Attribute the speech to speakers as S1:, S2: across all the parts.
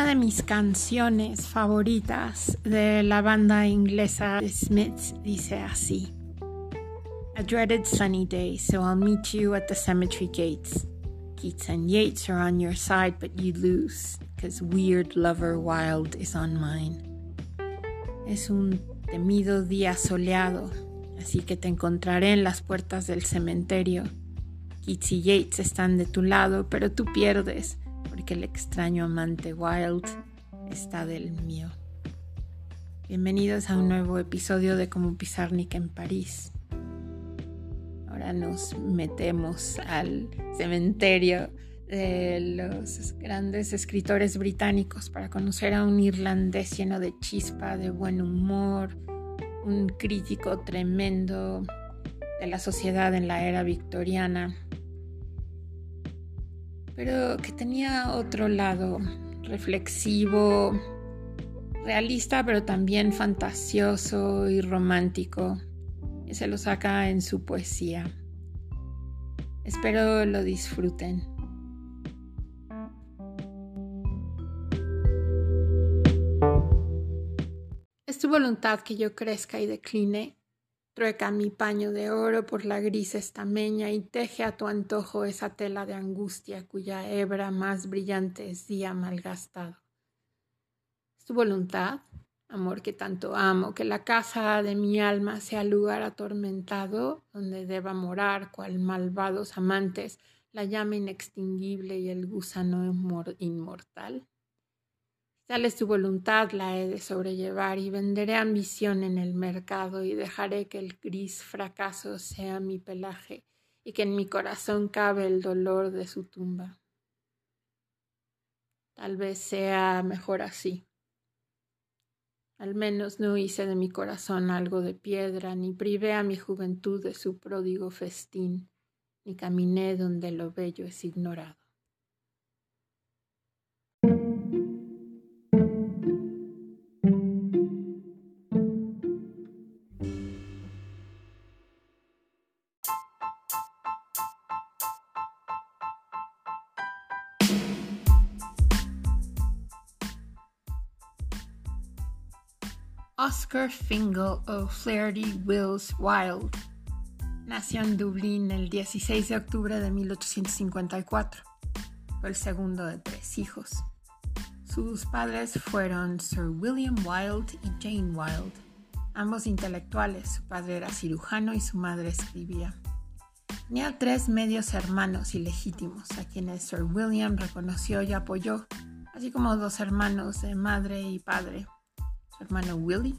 S1: Una de mis canciones favoritas de la banda inglesa Smiths dice así. A dreaded sunny day, so I'll meet you at the cemetery gates. Keats and Yeats are on your side, but you lose, cause weird lover wild is on mine. Es un temido día soleado, así que te encontraré en las puertas del cementerio. Keats y Yates están de tu lado, pero tú pierdes, porque el extraño amante Wild está del mío. Bienvenidos a un nuevo episodio de Como Pizarnik en París. Ahora nos metemos al cementerio de los grandes escritores británicos para conocer a un irlandés lleno de chispa, de buen humor, un crítico tremendo de la sociedad en la era victoriana, pero que tenía otro lado reflexivo, realista, pero también fantasioso y romántico y se lo saca en su poesía. Espero lo disfruten. Es tu voluntad que yo crezca y decline. Trueca mi paño de oro por la gris estameña y teje a tu antojo esa tela de angustia cuya hebra más brillante es día malgastado. Es tu voluntad amor que tanto amo, que la casa de mi alma sea lugar atormentado donde deba morar cual malvados amantes la llama inextinguible y el gusano inmortal. Tal es tu voluntad, la he de sobrellevar y venderé ambición en el mercado y dejaré que el gris fracaso sea mi pelaje y que en mi corazón cabe el dolor de su tumba. Tal vez sea mejor así. Al menos no hice de mi corazón algo de piedra, ni privé a mi juventud de su pródigo festín, ni caminé donde lo bello es ignorado. Oscar Fingal O'Flaherty Wills Wilde nació en Dublín el 16 de octubre de 1854. Fue el segundo de tres hijos. Sus padres fueron Sir William Wilde y Jane Wilde, ambos intelectuales. Su padre era cirujano y su madre escribía. Tenía tres medios hermanos ilegítimos, a quienes Sir William reconoció y apoyó, así como dos hermanos de madre y padre, hermano Willie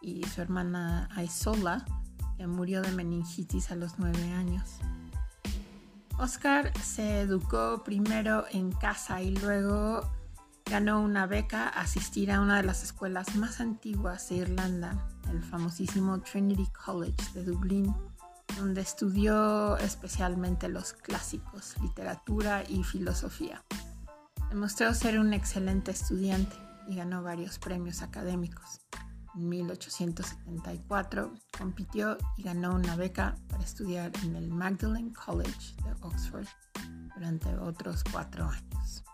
S1: y su hermana Isola, que murió de meningitis a los nueve años. Oscar se educó primero en casa y luego ganó una beca a asistir a una de las escuelas más antiguas de Irlanda, el famosísimo Trinity College de Dublín, donde estudió especialmente los clásicos, literatura y filosofía. Demostró ser un excelente estudiante y ganó varios premios académicos. En 1874 compitió y ganó una beca para estudiar en el Magdalen College de Oxford durante otros cuatro años.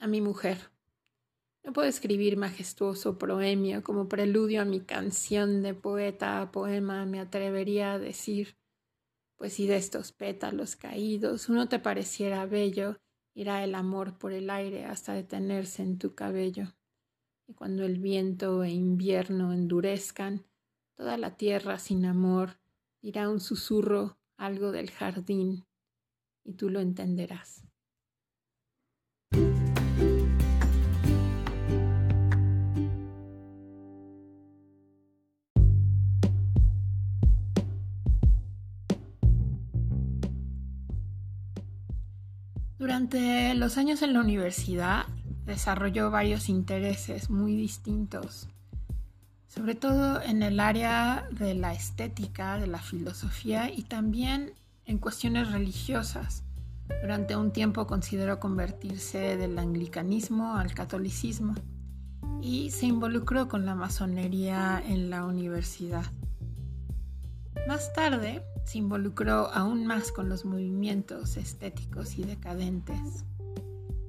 S1: A mi mujer. No puedo escribir majestuoso proemio como preludio a mi canción de poeta a poema, me atrevería a decir pues si de estos pétalos caídos uno te pareciera bello, irá el amor por el aire hasta detenerse en tu cabello. Y cuando el viento e invierno endurezcan, toda la tierra sin amor dirá un susurro algo del jardín, y tú lo entenderás. Durante los años en la universidad desarrolló varios intereses muy distintos, sobre todo en el área de la estética, de la filosofía y también en cuestiones religiosas. Durante un tiempo consideró convertirse del anglicanismo al catolicismo y se involucró con la masonería en la universidad. Más tarde se involucró aún más con los movimientos estéticos y decadentes.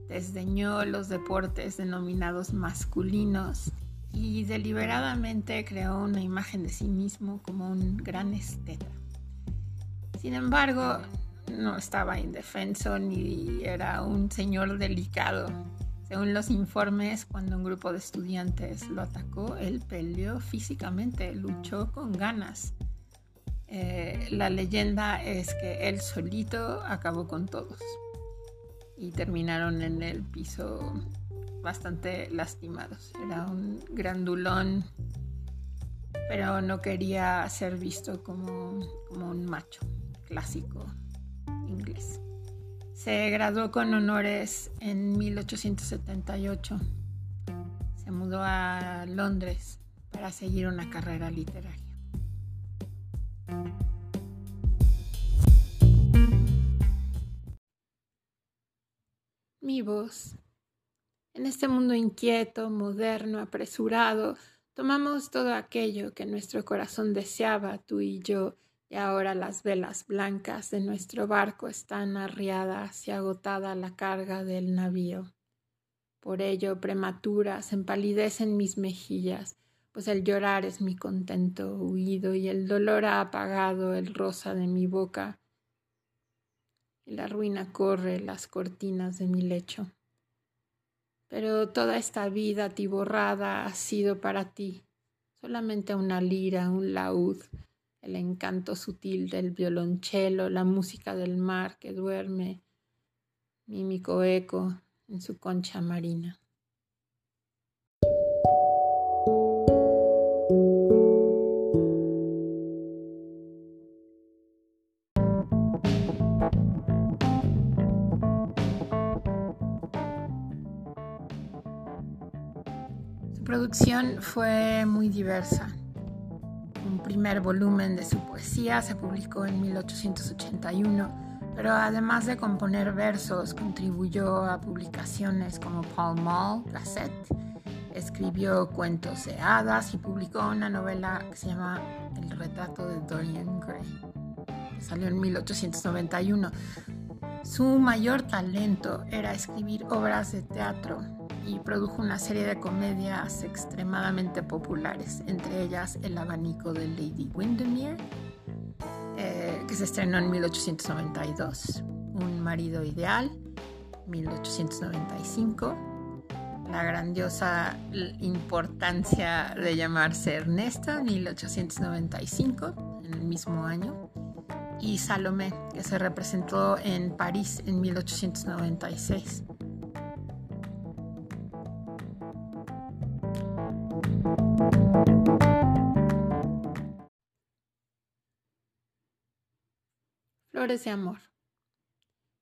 S1: Desdeñó los deportes denominados masculinos y deliberadamente creó una imagen de sí mismo como un gran esteta. Sin embargo, no estaba indefenso ni era un señor delicado. Según los informes, cuando un grupo de estudiantes lo atacó, él peleó físicamente, luchó con ganas. Eh, la leyenda es que él solito acabó con todos y terminaron en el piso bastante lastimados. Era un grandulón, pero no quería ser visto como, como un macho clásico inglés. Se graduó con honores en 1878. Se mudó a Londres para seguir una carrera literaria. Mi voz. En este mundo inquieto, moderno, apresurado, tomamos todo aquello que nuestro corazón deseaba, tú y yo, y ahora las velas blancas de nuestro barco están arriadas y agotada la carga del navío. Por ello, prematuras, empalidecen mis mejillas, pues el llorar es mi contento huido y el dolor ha apagado el rosa de mi boca y la ruina corre las cortinas de mi lecho. Pero toda esta vida tiborrada ha sido para ti solamente una lira, un laúd, el encanto sutil del violonchelo, la música del mar que duerme, mímico eco en su concha marina. Producción fue muy diversa primer volumen de su poesía se publicó en 1881, pero además de componer versos, contribuyó a publicaciones como Paul Mall, Gazette, escribió cuentos de hadas y publicó una novela que se llama El retrato de Dorian Gray, salió en 1891. Su mayor talento era escribir obras de teatro y produjo una serie de comedias extremadamente populares, entre ellas El abanico de Lady Windermere, eh, que se estrenó en 1892, Un marido ideal, 1895, La grandiosa importancia de llamarse Ernesto, 1895, en el mismo año, y Salomé, que se representó en París en 1896. Flores de amor.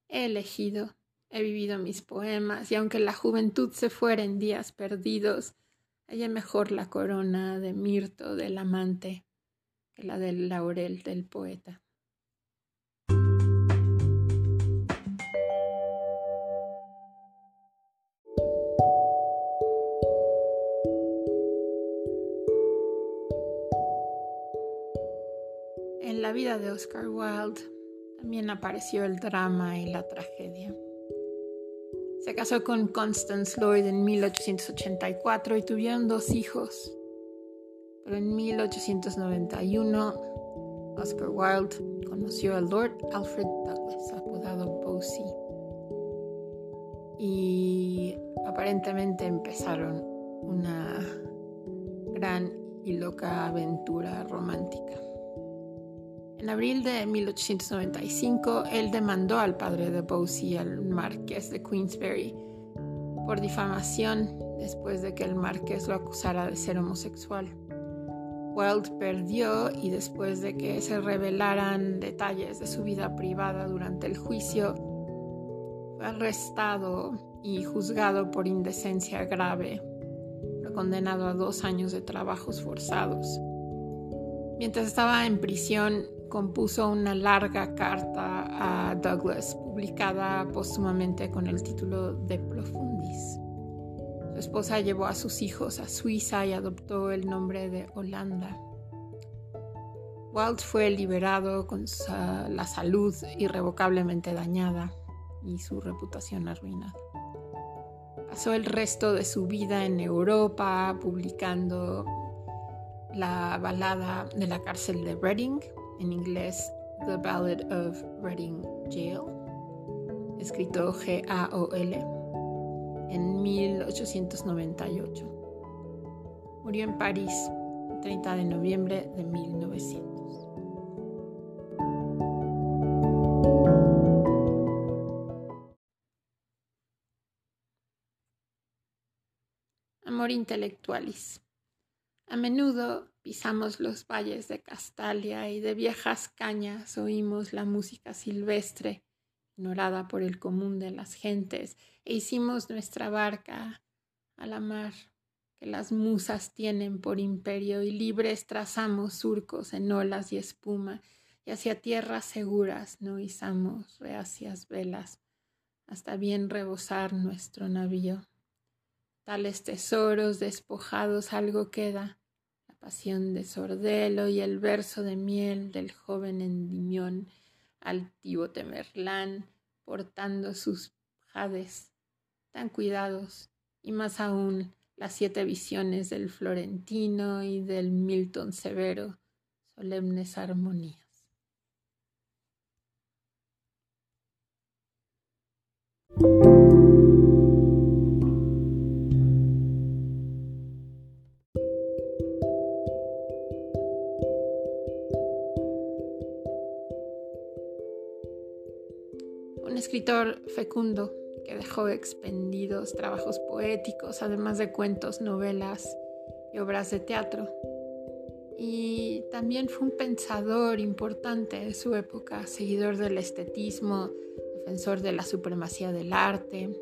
S1: He elegido, he vivido mis poemas, y aunque la juventud se fuera en días perdidos, hallé mejor la corona de mirto del amante que la del laurel del poeta. En la vida de Oscar Wilde también apareció el drama y la tragedia. Se casó con Constance Lloyd en 1884 y tuvieron dos hijos. Pero en 1891, Oscar Wilde conoció a Lord Alfred Douglas, apodado Bosie. Y aparentemente empezaron una gran y loca aventura romántica. En abril de 1895, él demandó al padre de Bosie, al marqués de Queensberry, por difamación después de que el marqués lo acusara de ser homosexual. Wilde perdió y después de que se revelaran detalles de su vida privada durante el juicio, fue arrestado y juzgado por indecencia grave. Fue condenado a dos años de trabajos forzados. Mientras estaba en prisión, compuso una larga carta a Douglas, publicada póstumamente con el título De Profundis. Su esposa llevó a sus hijos a Suiza y adoptó el nombre de Holanda. Walt fue liberado con la salud irrevocablemente dañada y su reputación arruinada. Pasó el resto de su vida en Europa publicando la balada de la cárcel de Reading, en inglés The Ballad of Reading Jail, escrito G-A-O-L, en 1898. Murió en París el 30 de noviembre de 1900. Amor intelectualis. A menudo pisamos los valles de Castalia y de viejas cañas oímos la música silvestre, ignorada por el común de las gentes, e hicimos nuestra barca a la mar que las musas tienen por imperio y libres trazamos surcos en olas y espuma y hacia tierras seguras no izamos reacias velas hasta bien rebosar nuestro navío. Tales tesoros despojados algo queda, pasión de Sordelo y el verso de miel del joven Endimión, altivo Temerlán, portando sus jades tan cuidados, y más aún las siete visiones del Florentino y del Milton Severo, solemnes armonías. Escritor fecundo que dejó expendidos trabajos poéticos, además de cuentos, novelas y obras de teatro. Y también fue un pensador importante de su época, seguidor del estetismo, defensor de la supremacía del arte.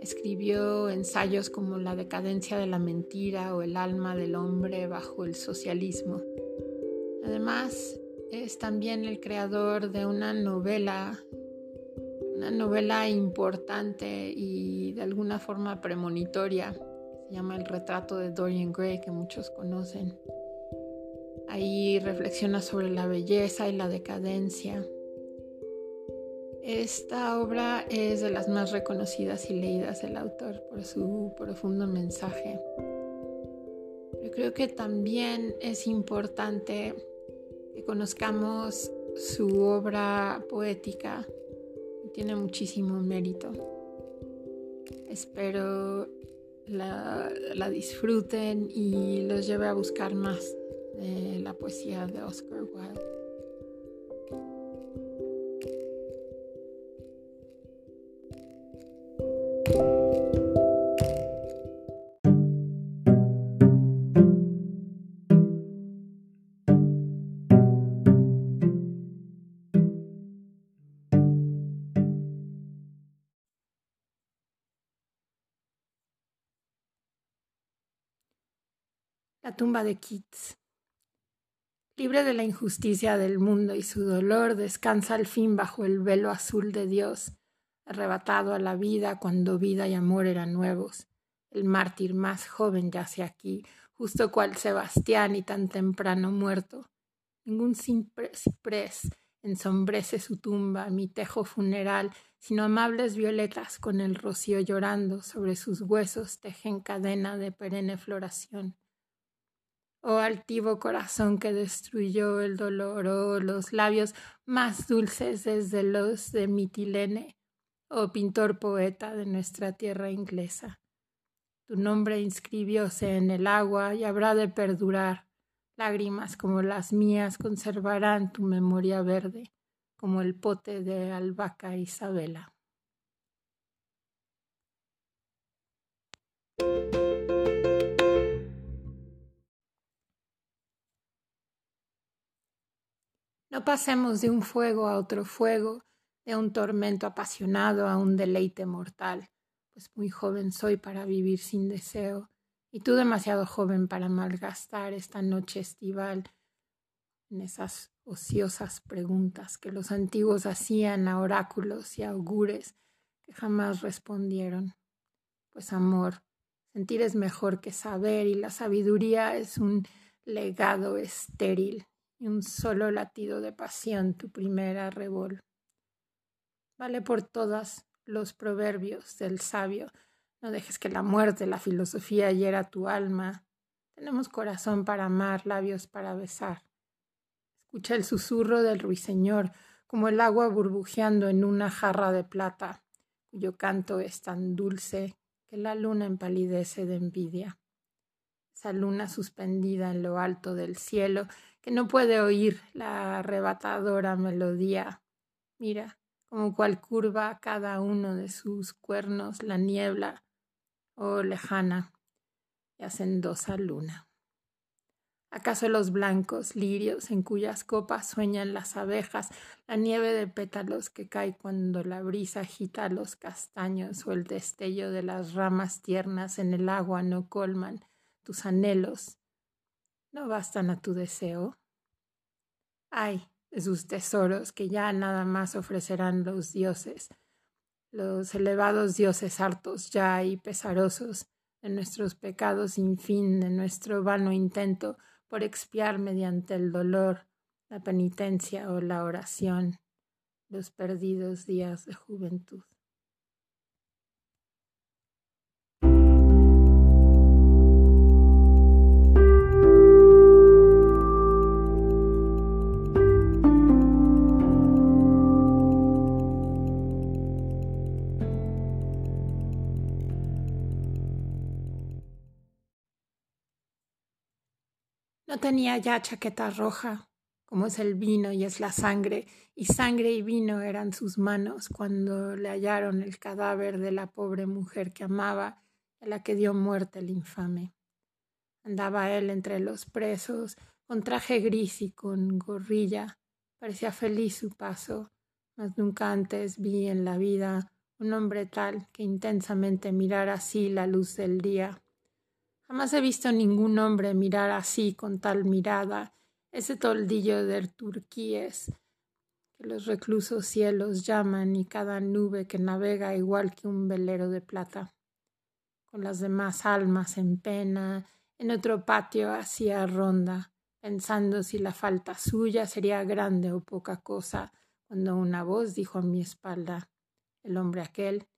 S1: Escribió ensayos como La decadencia de la mentira o El alma del hombre bajo el socialismo. Además, es también el creador de una novela una novela importante y de alguna forma premonitoria. Se llama El retrato de Dorian Gray, que muchos conocen. Ahí reflexiona sobre la belleza y la decadencia. Esta obra es de las más reconocidas y leídas del autor por su profundo mensaje. Yo creo que también es importante que conozcamos su obra poética tiene muchísimo mérito. Espero la, la, disfruten y los lleve a buscar más de la poesía de Oscar Wilde. La tumba de Keats. Libre de la injusticia del mundo y su dolor, descansa al fin bajo el velo azul de Dios, arrebatado a la vida cuando vida y amor eran nuevos. El mártir más joven yace aquí, justo cual Sebastián y tan temprano muerto. Ningún ciprés ensombrece su tumba, mi tejo funeral, sino amables violetas con el rocío llorando sobre sus huesos tejen cadena de perenne floración. Oh altivo corazón que destruyó el dolor, oh los labios más dulces desde los de Mitilene, oh pintor poeta de nuestra tierra inglesa. Tu nombre inscribióse en el agua y habrá de perdurar. Lágrimas como las mías conservarán tu memoria verde, como el pote de albahaca Isabela. Pasemos de un fuego a otro fuego, de un tormento apasionado a un deleite mortal, pues muy joven soy para vivir sin deseo, y tú demasiado joven para malgastar esta noche estival en esas ociosas preguntas que los antiguos hacían a oráculos y augures que jamás respondieron. Pues amor, sentir es mejor que saber y la sabiduría es un legado estéril y un solo latido de pasión tu primera revol. Vale por todas los proverbios del sabio. No dejes que la muerte, la filosofía hiera tu alma. Tenemos corazón para amar, labios para besar. Escucha el susurro del ruiseñor, como el agua burbujeando en una jarra de plata, cuyo canto es tan dulce que la luna empalidece de envidia. Esa luna suspendida en lo alto del cielo, que no puede oír la arrebatadora melodía. Mira, como cual curva cada uno de sus cuernos la niebla, oh lejana y hacendosa luna. ¿Acaso los blancos lirios en cuyas copas sueñan las abejas, la nieve de pétalos que cae cuando la brisa agita los castaños o el destello de las ramas tiernas en el agua no colman tus anhelos? ¿No bastan a tu deseo? Ay, sus tesoros que ya nada más ofrecerán los dioses, los elevados dioses hartos ya y pesarosos de nuestros pecados sin fin, de nuestro vano intento por expiar mediante el dolor, la penitencia o la oración los perdidos días de juventud. No tenía ya chaqueta roja, como es el vino y es la sangre, y sangre y vino eran sus manos cuando le hallaron el cadáver de la pobre mujer que amaba, a la que dio muerte el infame. Andaba él entre los presos, con traje gris y con gorrilla. Parecía feliz su paso, mas nunca antes vi en la vida un hombre tal que intensamente mirara así la luz del día Jamás he visto ningún hombre mirar así con tal mirada ese toldillo de turquíes que los reclusos cielos llaman y cada nube que navega igual que un velero de plata. Con las demás almas en pena, en otro patio hacía ronda, pensando si la falta suya sería grande o poca cosa, cuando una voz dijo a mi espalda el hombre aquel